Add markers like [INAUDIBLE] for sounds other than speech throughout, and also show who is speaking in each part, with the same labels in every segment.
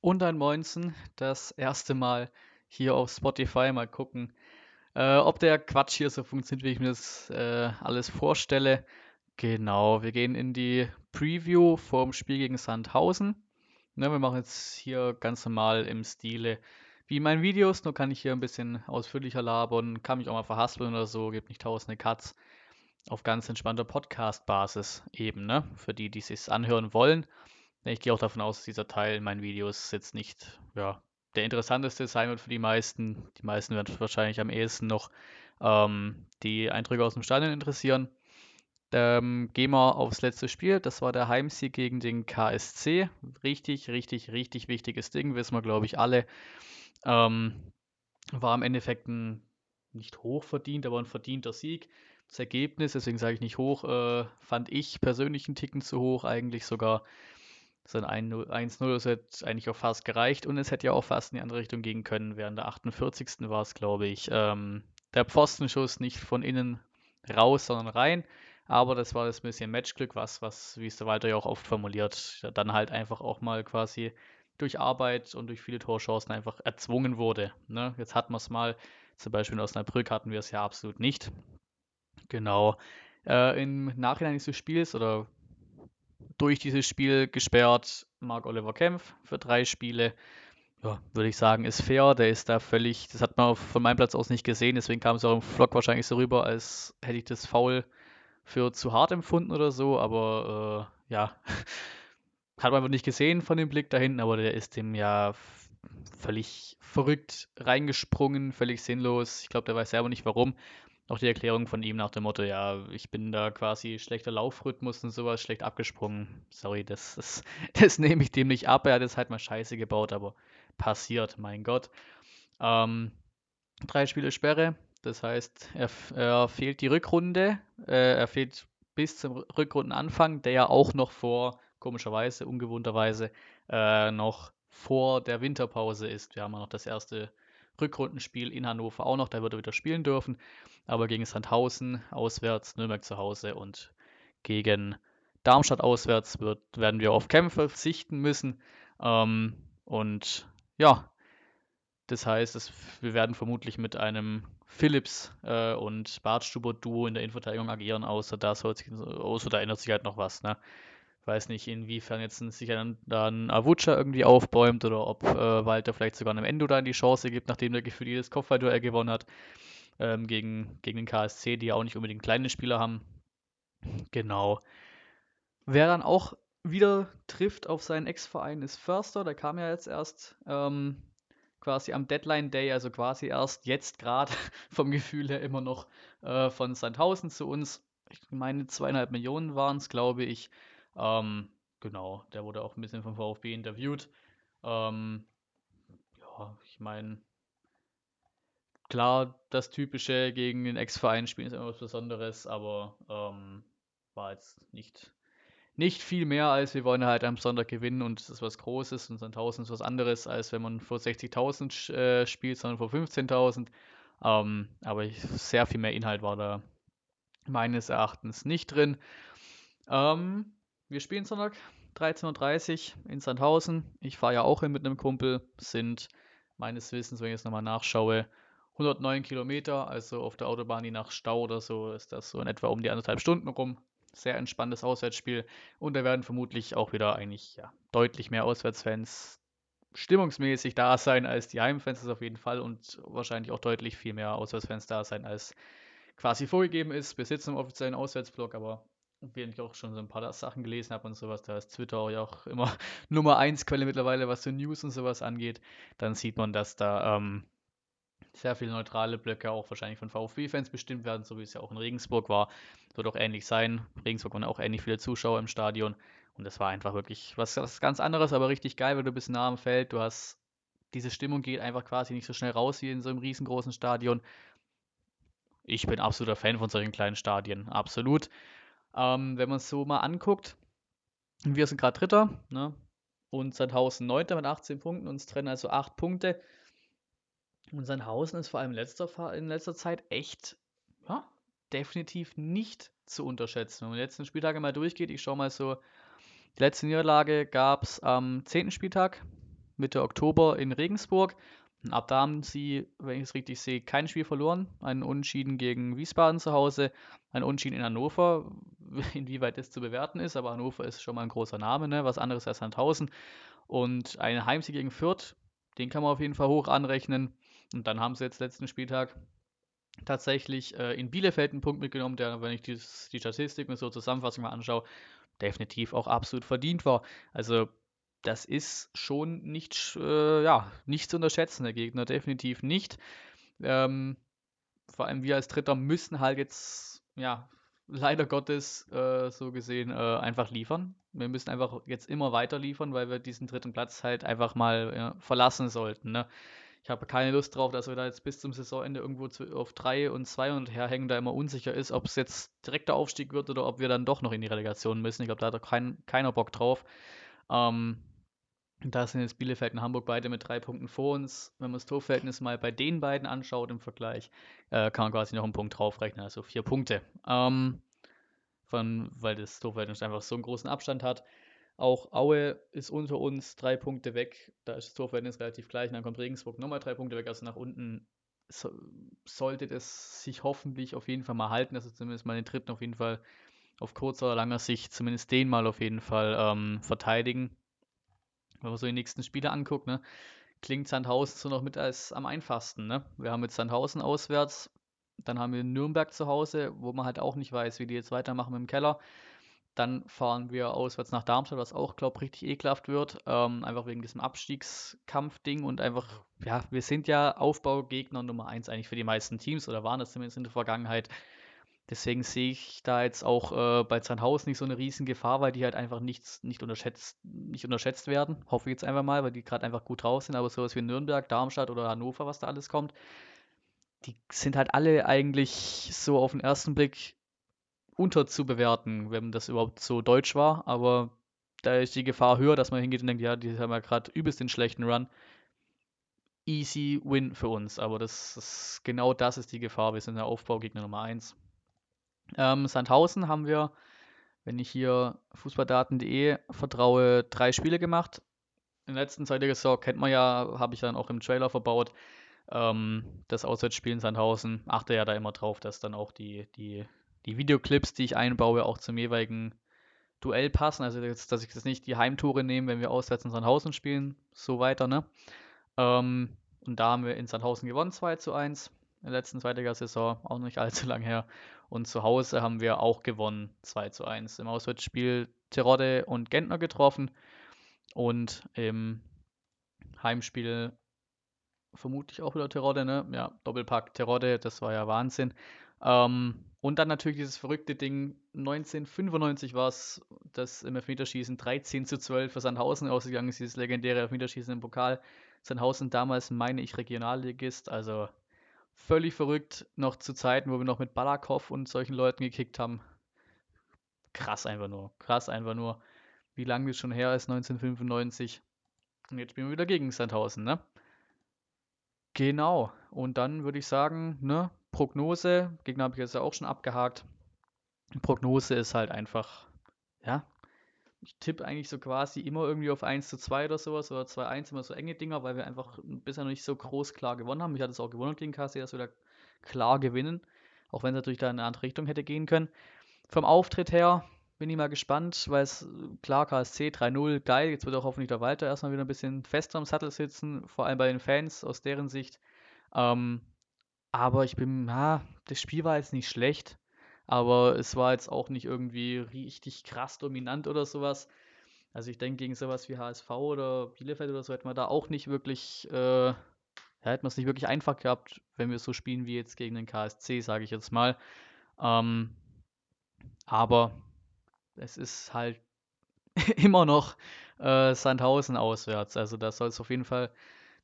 Speaker 1: und ein Moinsen. Das erste Mal hier auf Spotify. Mal gucken, äh, ob der Quatsch hier so funktioniert, wie ich mir das äh, alles vorstelle. Genau, wir gehen in die Preview vorm Spiel gegen Sandhausen. Ne, wir machen jetzt hier ganz normal im Stile wie in meinen Videos, nur kann ich hier ein bisschen ausführlicher labern, kann mich auch mal verhaspeln oder so, gibt nicht tausende Cuts. Auf ganz entspannter Podcast-Basis eben, ne? Für die, die es sich anhören wollen. Ich gehe auch davon aus, dass dieser Teil in meinen Videos jetzt nicht ja, der interessanteste sein wird für die meisten. Die meisten werden wahrscheinlich am ehesten noch ähm, die Eindrücke aus dem Stadion interessieren. Ähm, gehen wir aufs letzte Spiel. Das war der Heimsieg gegen den KSC. Richtig, richtig, richtig wichtiges Ding, wissen wir, glaube ich, alle. Ähm, war im Endeffekt ein nicht hochverdient, aber ein verdienter Sieg. Das Ergebnis, deswegen sage ich nicht hoch, äh, fand ich persönlich einen Ticken zu hoch, eigentlich sogar so ein 1-0 hätte eigentlich auch fast gereicht und es hätte ja auch fast in die andere Richtung gehen können. Während der 48. war es, glaube ich, ähm, der Pfostenschuss nicht von innen raus, sondern rein. Aber das war das bisschen Matchglück, was, was, wie es der Walter ja auch oft formuliert, dann halt einfach auch mal quasi durch Arbeit und durch viele Torchancen einfach erzwungen wurde. Ne? Jetzt hatten wir es mal, zum Beispiel in Osnabrück hatten wir es ja absolut nicht. Genau. Äh, Im Nachhinein dieses Spiels oder durch dieses Spiel gesperrt Mark Oliver Kempf für drei Spiele. Ja, würde ich sagen, ist fair. Der ist da völlig, das hat man von meinem Platz aus nicht gesehen, deswegen kam es auch im Vlog wahrscheinlich so rüber, als hätte ich das Foul für zu hart empfunden oder so, aber äh, ja, [LAUGHS] hat man einfach nicht gesehen von dem Blick da hinten, aber der ist dem ja völlig verrückt reingesprungen, völlig sinnlos. Ich glaube, der weiß selber nicht warum auch die Erklärung von ihm nach dem Motto, ja, ich bin da quasi schlechter Laufrhythmus und sowas, schlecht abgesprungen. Sorry, das, das, [LAUGHS] das nehme ich dem nicht ab. Er hat jetzt halt mal Scheiße gebaut, aber passiert, mein Gott. Ähm, drei Spiele Sperre, das heißt, er, er fehlt die Rückrunde, äh, er fehlt bis zum Rückrundenanfang, der ja auch noch vor, komischerweise, ungewohnterweise, äh, noch vor der Winterpause ist. Wir haben ja noch das erste Rückrundenspiel in Hannover auch noch, da wird er wieder spielen dürfen. Aber gegen Sandhausen auswärts, Nürnberg zu Hause und gegen Darmstadt auswärts wird, werden wir auf Kämpfe verzichten müssen. Ähm, und ja, das heißt, es, wir werden vermutlich mit einem Philips äh, und Bartstuber-Duo in der Innenverteidigung agieren, außer da, außer da ändert sich halt noch was. Ne? Weiß nicht, inwiefern jetzt sich dann, dann Avucha irgendwie aufbäumt oder ob äh, Walter vielleicht sogar einem Endo dann die Chance gibt, nachdem der Gefühl jedes Kopfballduell gewonnen hat ähm, gegen, gegen den KSC, die ja auch nicht unbedingt kleine Spieler haben. Genau. Wer dann auch wieder trifft auf seinen Ex-Verein ist Förster, der kam ja jetzt erst ähm, quasi am Deadline Day, also quasi erst jetzt gerade [LAUGHS] vom Gefühl her immer noch äh, von Sandhausen zu uns. Ich meine, zweieinhalb Millionen waren es, glaube ich. Ähm, genau, der wurde auch ein bisschen vom VfB interviewt. Ähm, ja, ich meine, klar, das Typische gegen den Ex-Verein spielen ist immer was Besonderes, aber ähm, war jetzt nicht, nicht viel mehr, als wir wollen halt am Sonntag gewinnen und es ist was Großes und Sandhausen ist was anderes, als wenn man vor 60.000 äh, spielt, sondern vor 15.000. Ähm, aber ich, sehr viel mehr Inhalt war da meines Erachtens nicht drin. Ähm, wir spielen Sonntag 13.30 Uhr in Sandhausen. Ich fahre ja auch hin mit einem Kumpel. Sind meines Wissens, wenn ich jetzt nochmal nachschaue, 109 Kilometer. Also auf der Autobahn, die nach Stau oder so, ist das so in etwa um die anderthalb Stunden rum. Sehr entspanntes Auswärtsspiel. Und da werden vermutlich auch wieder eigentlich ja, deutlich mehr Auswärtsfans stimmungsmäßig da sein als die Heimfans, das auf jeden Fall. Und wahrscheinlich auch deutlich viel mehr Auswärtsfans da sein, als quasi vorgegeben ist. Wir sitzen im offiziellen Auswärtsblock, aber während ich auch schon so ein paar Sachen gelesen habe und sowas, da ist Twitter ja auch immer [LAUGHS] Nummer 1 Quelle mittlerweile, was so News und sowas angeht, dann sieht man, dass da ähm, sehr viele neutrale Blöcke auch wahrscheinlich von VfB-Fans bestimmt werden, so wie es ja auch in Regensburg war. Wird auch ähnlich sein. Regensburg waren auch ähnlich viele Zuschauer im Stadion. Und das war einfach wirklich was, was ganz anderes, aber richtig geil, weil du bist nah am Feld. Du hast diese Stimmung geht einfach quasi nicht so schnell raus wie in so einem riesengroßen Stadion. Ich bin absoluter Fan von solchen kleinen Stadien, absolut. Ähm, wenn man es so mal anguckt, wir sind gerade Dritter, ne? Und Sandhausen Neunter mit 18 Punkten, uns trennen also 8 Punkte. Und Sandhausen ist vor allem in letzter, in letzter Zeit echt, ja, definitiv nicht zu unterschätzen. Wenn man die letzten Spieltage mal durchgeht, ich schaue mal so, die letzte Niederlage gab es am 10. Spieltag Mitte Oktober in Regensburg. Ab da haben sie, wenn ich es richtig sehe, kein Spiel verloren. Ein Unentschieden gegen Wiesbaden zu Hause, ein Unentschieden in Hannover, [LAUGHS] inwieweit das zu bewerten ist, aber Hannover ist schon mal ein großer Name, ne? was anderes als Sandhausen. Und ein Heimsieg gegen Fürth, den kann man auf jeden Fall hoch anrechnen. Und dann haben sie jetzt letzten Spieltag tatsächlich äh, in Bielefeld einen Punkt mitgenommen, der, wenn ich die, die Statistik mir so Zusammenfassung mal anschaue, definitiv auch absolut verdient war. Also das ist schon nicht, äh, ja, nicht zu unterschätzen, der Gegner, definitiv nicht. Ähm, vor allem wir als Dritter müssen halt jetzt, ja, leider Gottes äh, so gesehen äh, einfach liefern. Wir müssen einfach jetzt immer weiter liefern, weil wir diesen dritten Platz halt einfach mal ja, verlassen sollten. Ne? Ich habe keine Lust drauf, dass wir da jetzt bis zum Saisonende irgendwo zu, auf 3 und 2 und herhängen, da immer unsicher ist, ob es jetzt direkt der Aufstieg wird oder ob wir dann doch noch in die Relegation müssen. Ich glaube, da hat kein, keiner Bock drauf. Ähm, da sind jetzt Bielefeld und Hamburg beide mit drei Punkten vor uns. Wenn man das Torverhältnis mal bei den beiden anschaut im Vergleich, äh, kann man quasi noch einen Punkt draufrechnen, also vier Punkte. Ähm, von, weil das Torverhältnis einfach so einen großen Abstand hat. Auch Aue ist unter uns drei Punkte weg. Da ist das Torverhältnis relativ gleich. Und dann kommt Regensburg nochmal drei Punkte weg. Also nach unten so, sollte das sich hoffentlich auf jeden Fall mal halten. Also zumindest mal den dritten auf jeden Fall auf kurzer oder langer Sicht, zumindest den mal auf jeden Fall ähm, verteidigen. Wenn man so die nächsten Spiele anguckt, ne, klingt Sandhausen so noch mit als am einfachsten. Ne? Wir haben jetzt Sandhausen auswärts, dann haben wir Nürnberg zu Hause, wo man halt auch nicht weiß, wie die jetzt weitermachen mit dem Keller. Dann fahren wir auswärts nach Darmstadt, was auch, glaube ich, richtig ekelhaft wird. Ähm, einfach wegen diesem Abstiegskampf-Ding und einfach, ja, wir sind ja Aufbaugegner Nummer 1 eigentlich für die meisten Teams oder waren das zumindest in der Vergangenheit. Deswegen sehe ich da jetzt auch äh, bei Zahnhausen nicht so eine riesen Gefahr, weil die halt einfach nichts, nicht, unterschätzt, nicht unterschätzt werden. Hoffe ich jetzt einfach mal, weil die gerade einfach gut drauf sind. Aber sowas wie Nürnberg, Darmstadt oder Hannover, was da alles kommt, die sind halt alle eigentlich so auf den ersten Blick unterzubewerten, wenn das überhaupt so deutsch war. Aber da ist die Gefahr höher, dass man hingeht und denkt, ja, die haben ja gerade übelst den schlechten Run. Easy Win für uns. Aber das ist genau das ist die Gefahr. Wir sind der Aufbaugegner Nummer 1. Ähm, Sandhausen haben wir, wenn ich hier fußballdaten.de vertraue, drei Spiele gemacht. In der letzten Zeit der Saison kennt man ja, habe ich dann auch im Trailer verbaut. Ähm, das Auswärtsspiel in Sandhausen achte ja da immer drauf, dass dann auch die, die die Videoclips, die ich einbaue, auch zum jeweiligen Duell passen. Also, jetzt, dass ich das nicht die Heimtore nehme, wenn wir auswärts in Sandhausen spielen, so weiter, ne? Ähm, und da haben wir in Sandhausen gewonnen, 2 zu 1. In der letzten Zweitliga-Saison, auch nicht allzu lang her. Und zu Hause haben wir auch gewonnen, 2 zu 1. Im Auswärtsspiel Terodde und Gentner getroffen. Und im Heimspiel vermutlich auch wieder Terodde, ne? Ja, Doppelpack Terodde, das war ja Wahnsinn. Ähm, und dann natürlich dieses verrückte Ding, 1995 war es, das im Elfmeterschießen 13 zu 12 für Sandhausen ausgegangen ist, dieses legendäre Elfmeterschießen im Pokal. Sandhausen damals, meine ich, Regionalligist, also völlig verrückt, noch zu Zeiten, wo wir noch mit Balakow und solchen Leuten gekickt haben. Krass einfach nur, krass einfach nur, wie lange das schon her ist, 1995. Und jetzt spielen wir wieder gegen Sandhausen, ne? Genau, und dann würde ich sagen, ne, Prognose, Gegner habe ich jetzt ja auch schon abgehakt. Prognose ist halt einfach, ja, ich tippe eigentlich so quasi immer irgendwie auf 1 zu 2 oder sowas oder 2-1, immer so enge Dinger, weil wir einfach bisher noch nicht so groß klar gewonnen haben. Ich hatte es auch gewonnen gegen KC, dass wir da klar gewinnen, auch wenn es natürlich da in eine andere Richtung hätte gehen können. Vom Auftritt her bin ich mal gespannt, weil es klar KSC 3-0, geil, jetzt wird auch hoffentlich der Walter erstmal wieder ein bisschen fester am Sattel sitzen, vor allem bei den Fans aus deren Sicht. Ähm, aber ich bin, ja, das Spiel war jetzt nicht schlecht, aber es war jetzt auch nicht irgendwie richtig krass dominant oder sowas. Also ich denke, gegen sowas wie HSV oder Bielefeld oder so hätten wir da auch nicht wirklich, äh, ja, hätten wir es nicht wirklich einfach gehabt, wenn wir so spielen wie jetzt gegen den KSC, sage ich jetzt mal. Ähm, aber es ist halt [LAUGHS] immer noch äh, Sandhausen auswärts. Also da soll es auf jeden Fall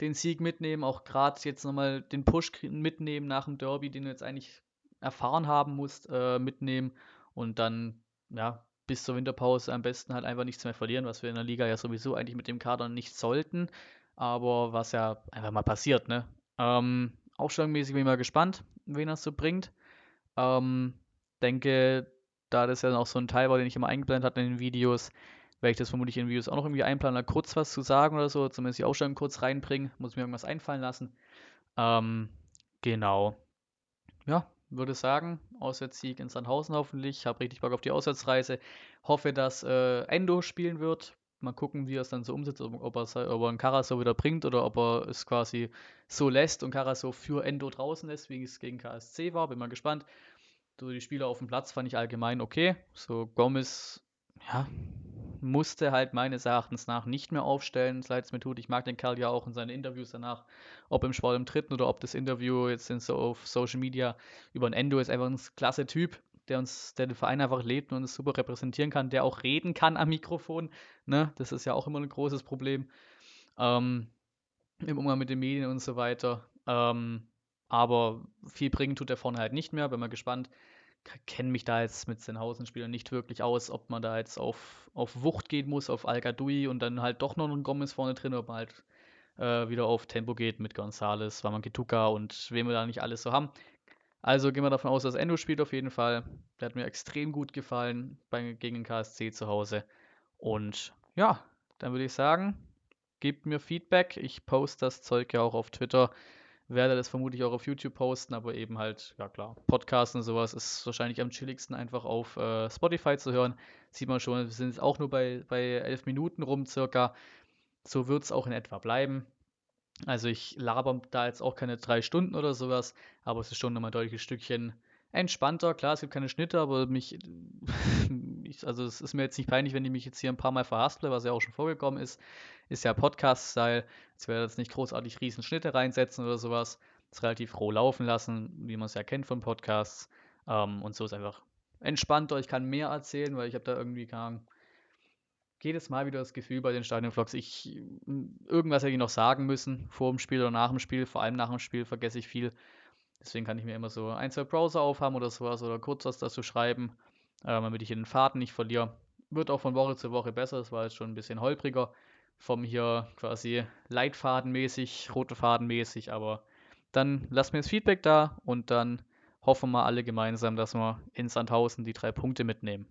Speaker 1: den Sieg mitnehmen, auch gerade jetzt nochmal den Push mitnehmen nach dem Derby, den du jetzt eigentlich erfahren haben musst, äh, mitnehmen und dann, ja, bis zur Winterpause am besten halt einfach nichts mehr verlieren, was wir in der Liga ja sowieso eigentlich mit dem Kader nicht sollten, aber was ja einfach mal passiert, ne? Ähm, Aufstellungsmäßig bin ich mal gespannt, wen das so bringt. Ähm, denke, da das ja noch so ein Teil war, den ich immer eingeblendet hatte in den Videos, werde ich das vermutlich in Videos auch noch irgendwie einplanen, kurz was zu sagen oder so, zumindest die Ausstellung kurz reinbringen, muss mir irgendwas einfallen lassen. Ähm, genau. Ja, würde sagen, Auswärtssieg in Sandhausen hoffentlich. Habe richtig Bock auf die Auswärtsreise. Hoffe, dass äh, Endo spielen wird. Mal gucken, wie er es dann so umsetzt, ob, ob, er, ob er einen Karaso wieder bringt oder ob er es quasi so lässt und Karaso für Endo draußen lässt, wie es gegen KSC war. Bin mal gespannt. So die Spieler auf dem Platz fand ich allgemein okay. So Gomez, ja, musste halt meines Erachtens nach nicht mehr aufstellen. Leid es mir tut, ich mag den Kerl ja auch in seinen Interviews danach, ob im Sport im Dritten oder ob das Interview jetzt in so auf Social Media über ein Endo ist einfach ein klasse Typ, der uns, der den Verein einfach lebt und uns super repräsentieren kann, der auch reden kann am Mikrofon. Ne? Das ist ja auch immer ein großes Problem. Ähm, Im Umgang mit den Medien und so weiter. Ähm, aber viel bringen tut er vorne halt nicht mehr. Bin mal gespannt, kenne mich da jetzt mit Senhausen-Spielern nicht wirklich aus, ob man da jetzt auf, auf Wucht gehen muss, auf al und dann halt doch noch einen Gomez vorne drin, ob man halt äh, wieder auf Tempo geht mit Gonzales, Wamangituka und wem wir da nicht alles so haben. Also gehen wir davon aus, dass Endo spielt auf jeden Fall. Der hat mir extrem gut gefallen bei, gegen den KSC zu Hause. Und ja, dann würde ich sagen, gebt mir Feedback. Ich poste das Zeug ja auch auf Twitter werde das vermutlich auch auf YouTube posten, aber eben halt, ja klar, Podcasts und sowas ist wahrscheinlich am chilligsten einfach auf äh, Spotify zu hören. Sieht man schon, wir sind jetzt auch nur bei, bei elf Minuten rum circa. So wird es auch in etwa bleiben. Also ich laber da jetzt auch keine drei Stunden oder sowas, aber es ist schon nochmal ein deutliches Stückchen entspannter. Klar, es gibt keine Schnitte, aber mich, ich, also es ist mir jetzt nicht peinlich, wenn ich mich jetzt hier ein paar Mal verhasple, was ja auch schon vorgekommen ist. Ist ja Podcast-Style. Jetzt werde ich jetzt nicht großartig riesen Schnitte reinsetzen oder sowas. Es relativ roh laufen lassen, wie man es ja kennt von Podcasts. Ähm, und so ist einfach entspannter. Ich kann mehr erzählen, weil ich habe da irgendwie Ahnung, jedes Mal wieder das Gefühl bei den Stadionvlogs, ich irgendwas hätte ich noch sagen müssen, vor dem Spiel oder nach dem Spiel. Vor allem nach dem Spiel vergesse ich viel. Deswegen kann ich mir immer so ein, zwei Browser aufhaben oder sowas oder kurz was dazu schreiben, äh, damit ich den Faden nicht verliere. Wird auch von Woche zu Woche besser, das war jetzt schon ein bisschen holpriger vom hier quasi Leitfadenmäßig, rote Fadenmäßig, aber dann lasst mir das Feedback da und dann hoffen wir alle gemeinsam, dass wir in Sandhausen die drei Punkte mitnehmen.